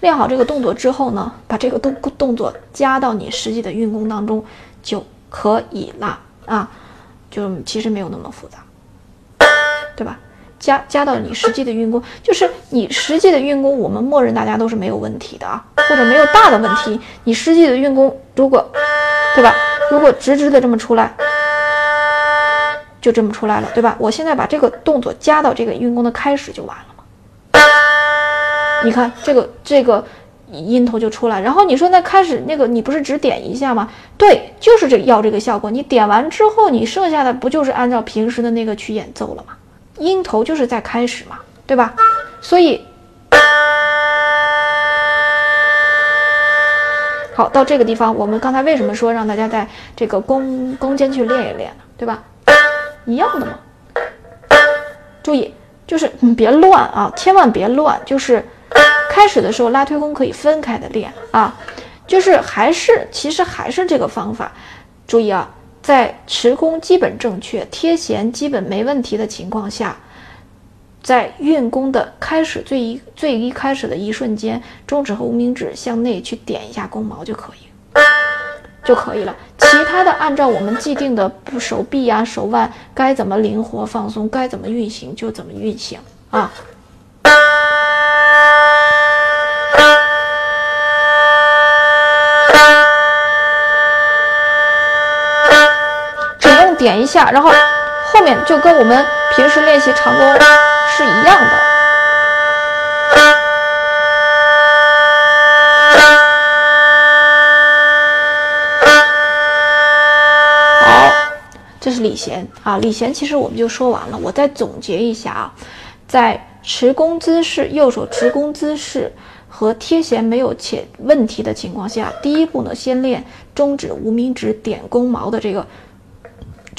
练好这个动作之后呢，把这个动动作加到你实际的运功当中就可以了啊，就其实没有那么复杂，对吧？加加到你实际的运功，就是你实际的运功，我们默认大家都是没有问题的啊，或者没有大的问题。你实际的运功，如果对吧？如果直直的这么出来，就这么出来了，对吧？我现在把这个动作加到这个运功的开始就完了。你看这个这个音头就出来，然后你说那开始那个你不是只点一下吗？对，就是这要这个效果。你点完之后，你剩下的不就是按照平时的那个去演奏了吗？音头就是在开始嘛，对吧？所以好到这个地方，我们刚才为什么说让大家在这个弓弓间去练一练呢？对吧？一样的嘛。注意，就是你别乱啊，千万别乱，就是。开始的时候拉推弓可以分开的练啊，就是还是其实还是这个方法。注意啊，在持弓基本正确、贴弦基本没问题的情况下，在运弓的开始最一最一开始的一瞬间，中指和无名指向内去点一下弓毛就可以，就可以了。其他的按照我们既定的不手臂啊、手腕该怎么灵活放松、该怎么运行就怎么运行啊。点一下，然后后面就跟我们平时练习长弓是一样的。好，这是礼弦啊，礼弦其实我们就说完了。我再总结一下啊，在持弓姿势、右手持弓姿势和贴弦没有且问题的情况下，第一步呢，先练中指、无名指点弓毛的这个。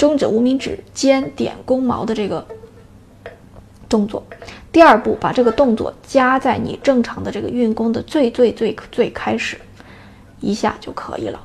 中指、无名指尖点弓毛的这个动作，第二步把这个动作加在你正常的这个运弓的最最最最开始，一下就可以了。